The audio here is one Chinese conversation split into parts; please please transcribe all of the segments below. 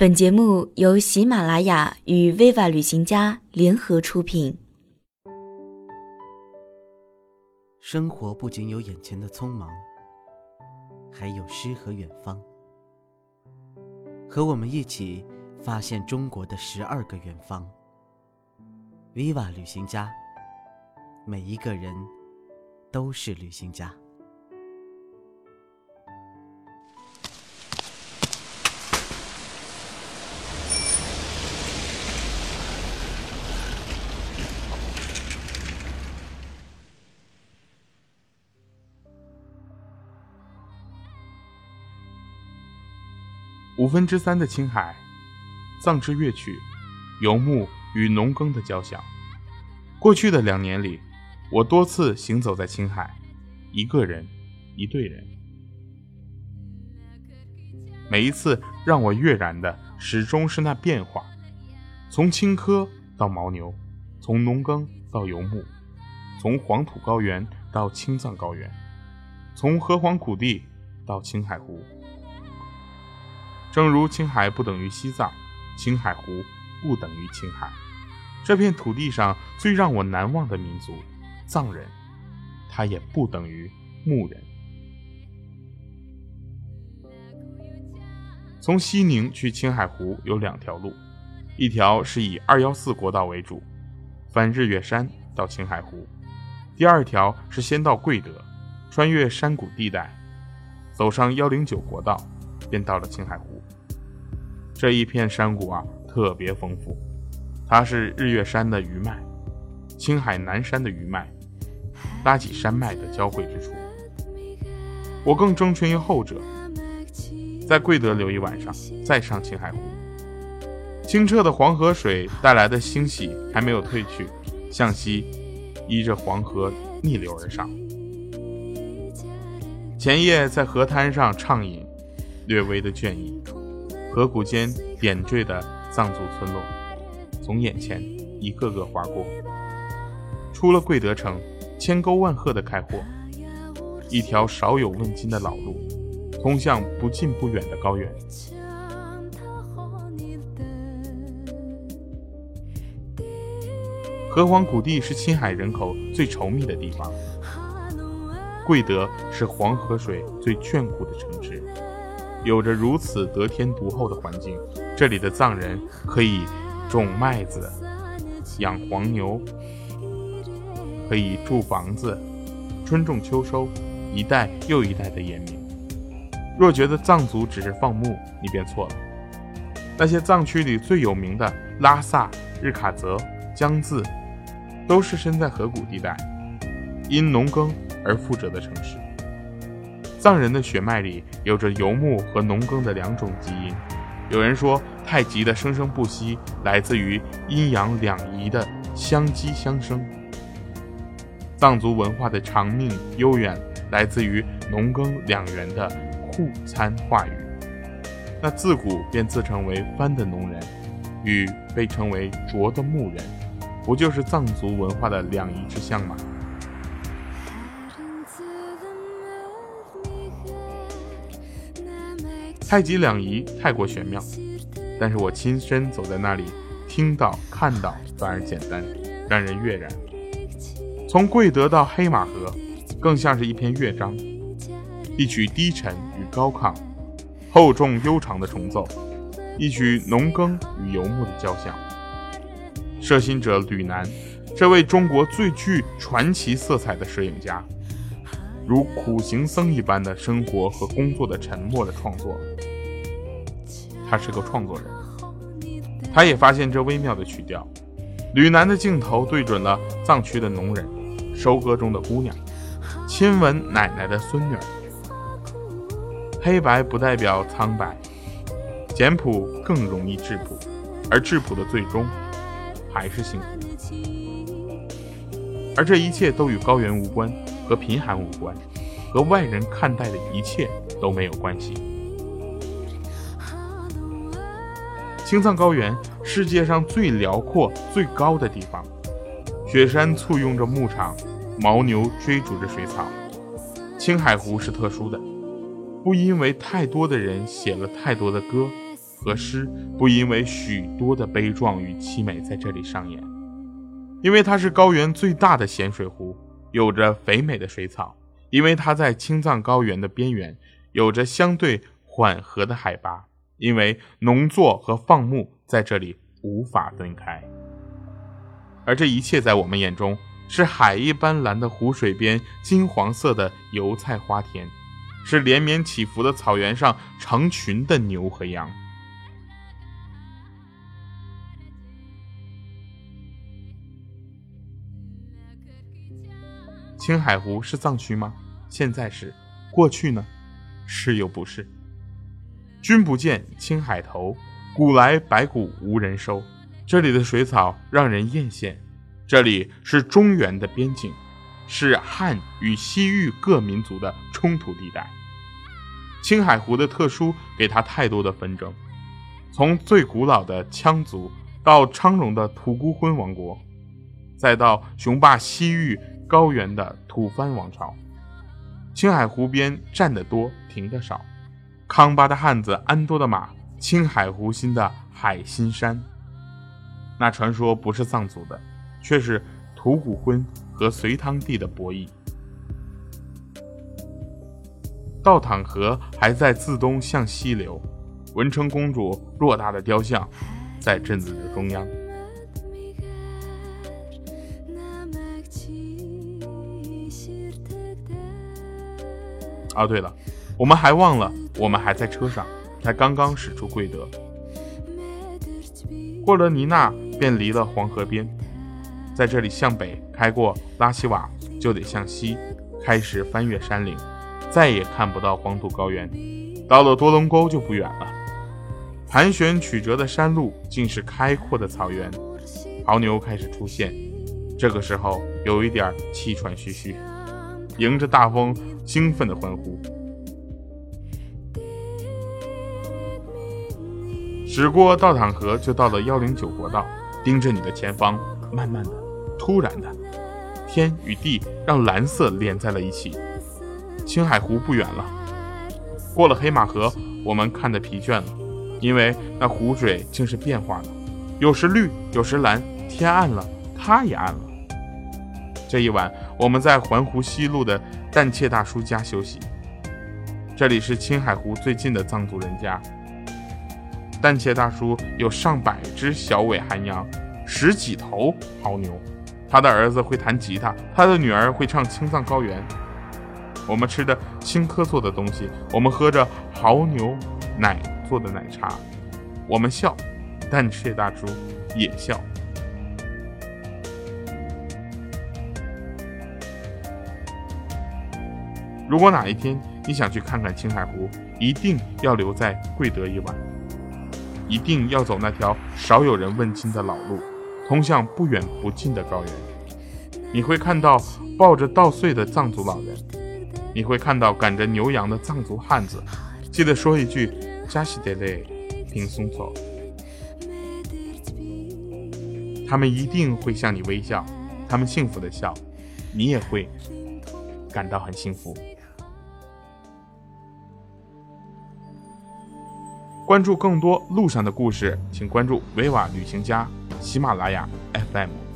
本节目由喜马拉雅与 Viva 旅行家联合出品。生活不仅有眼前的匆忙，还有诗和远方。和我们一起发现中国的十二个远方。Viva 旅行家，每一个人都是旅行家。五分之三的青海，藏之乐曲，游牧与农耕的交响。过去的两年里，我多次行走在青海，一个人，一队人。每一次让我跃然的，始终是那变化：从青稞到牦牛，从农耕到游牧，从黄土高原到青藏高原，从河湟谷地到青海湖。正如青海不等于西藏，青海湖不等于青海。这片土地上最让我难忘的民族——藏人，他也不等于牧人。从西宁去青海湖有两条路，一条是以二幺四国道为主，翻日月山到青海湖；第二条是先到贵德，穿越山谷地带，走上幺零九国道。便到了青海湖，这一片山谷啊特别丰富，它是日月山的余脉，青海南山的余脉，拉起山脉的交汇之处。我更钟情于后者，在贵德留一晚上，再上青海湖。清澈的黄河水带来的欣喜还没有退去，向西依着黄河逆流而上。前夜在河滩上畅饮。略微的倦意，河谷间点缀的藏族村落，从眼前一个个划过。出了贵德城，千沟万壑的开阔，一条少有问津的老路，通向不近不远的高原。河湟谷地是青海人口最稠密的地方，贵德是黄河水最眷顾的城市。有着如此得天独厚的环境，这里的藏人可以种麦子、养黄牛，可以住房子，春种秋收，一代又一代的延绵。若觉得藏族只是放牧，你便错了。那些藏区里最有名的拉萨、日喀则、江孜，都是身在河谷地带，因农耕而富者的城市。藏人的血脉里有着游牧和农耕的两种基因。有人说，太极的生生不息来自于阴阳两仪的相激相生；藏族文化的长命悠远来自于农耕两元的互参化育。那自古便自称为“番”的农人，与被称为“卓”的牧人，不就是藏族文化的两仪之象吗？太极两仪太过玄妙，但是我亲身走在那里，听到看到反而简单，让人悦然。从贵德到黑马河，更像是一篇乐章，一曲低沉与高亢，厚重悠长的重奏，一曲农耕与游牧的交响。摄心者吕南，这位中国最具传奇色彩的摄影家。如苦行僧一般的生活和工作的沉默的创作，他是个创作人，他也发现这微妙的曲调。吕南的镜头对准了藏区的农人，收割中的姑娘，亲吻奶奶的孙女。黑白不代表苍白，简朴更容易质朴，而质朴的最终还是幸福。而这一切都与高原无关。和贫寒无关，和外人看待的一切都没有关系。青藏高原，世界上最辽阔、最高的地方，雪山簇拥着牧场，牦牛追逐着水草。青海湖是特殊的，不因为太多的人写了太多的歌，和诗不因为许多的悲壮与凄美在这里上演，因为它是高原最大的咸水湖，有着肥美的水草；因为它在青藏高原的边缘，有着相对缓和的海拔；因为农作和放牧在这里无法分开。而这一切在我们眼中，是海一般蓝的湖水边金黄色的油菜花田，是连绵起伏的草原上成群的牛和羊。青海湖是藏区吗？现在是，过去呢？是又不是？君不见青海头，古来白骨无人收。这里的水草让人艳羡。这里是中原的边境，是汉与西域各民族的冲突地带。青海湖的特殊给他太多的纷争，从最古老的羌族到昌荣的吐谷浑王国，再到雄霸西域。高原的吐蕃王朝，青海湖边站得多，停得少。康巴的汉子，安多的马，青海湖心的海心山。那传说不是藏族的，却是吐谷浑和隋汤帝的博弈。倒淌河还在自东向西流，文成公主偌大的雕像，在镇子的中央。啊，对了，我们还忘了，我们还在车上，才刚刚驶出贵德，过了尼纳便离了黄河边，在这里向北开过拉希瓦，就得向西开始翻越山岭，再也看不到黄土高原，到了多隆沟就不远了，盘旋曲折的山路竟是开阔的草原，牦牛开始出现，这个时候有一点气喘吁吁。迎着大风，兴奋的欢呼。驶过倒淌河，就到了幺零九国道。盯着你的前方，慢慢的，突然的，天与地让蓝色连在了一起。青海湖不远了，过了黑马河，我们看得疲倦了，因为那湖水竟是变化的，有时绿，有时蓝。天暗了，它也暗了。这一晚。我们在环湖西路的旦切大叔家休息，这里是青海湖最近的藏族人家。旦切大叔有上百只小尾寒羊，十几头牦牛，他的儿子会弹吉他，他的女儿会唱青藏高原。我们吃的青稞做的东西，我们喝着牦牛奶做的奶茶，我们笑，旦切大叔也笑。如果哪一天你想去看看青海湖，一定要留在贵德一晚，一定要走那条少有人问津的老路，通向不远不近的高原。你会看到抱着稻穗的藏族老人，你会看到赶着牛羊的藏族汉子。记得说一句“加西德勒，平松走”，他们一定会向你微笑，他们幸福的笑，你也会感到很幸福。关注更多路上的故事，请关注维瓦旅行家喜马拉雅 FM。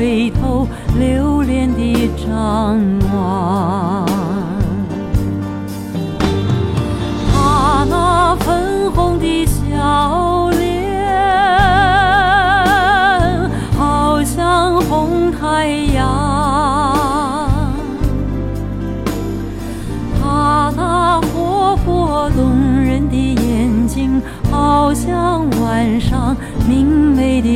回头留恋地张望，他那粉红的笑脸，好像红太阳；他那活泼动人的眼睛，好像晚上明媚的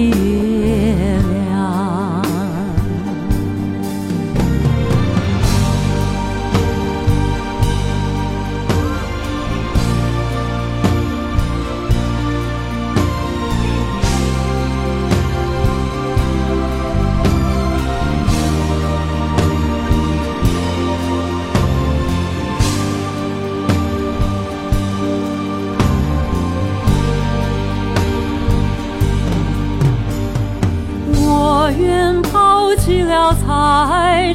爱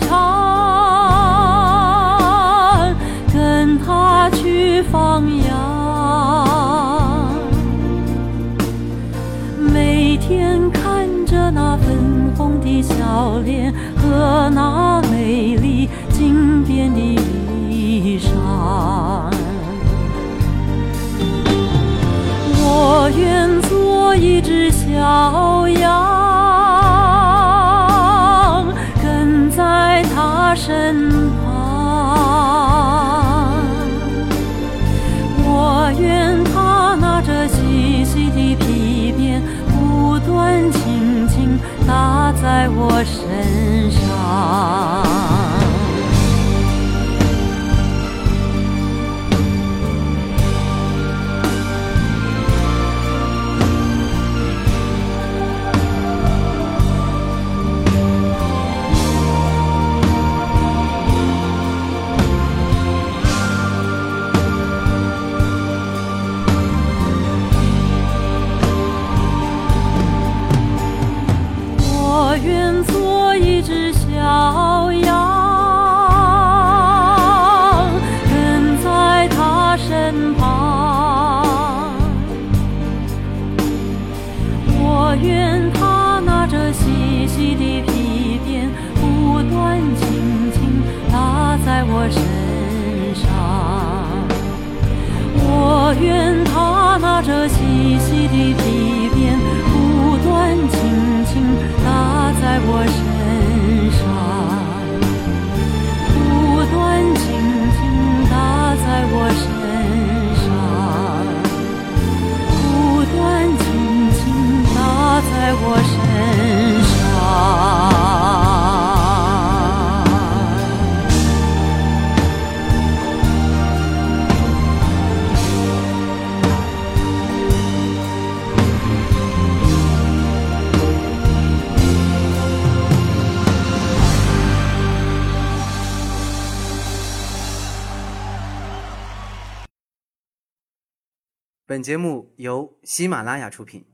本节目由喜马拉雅出品。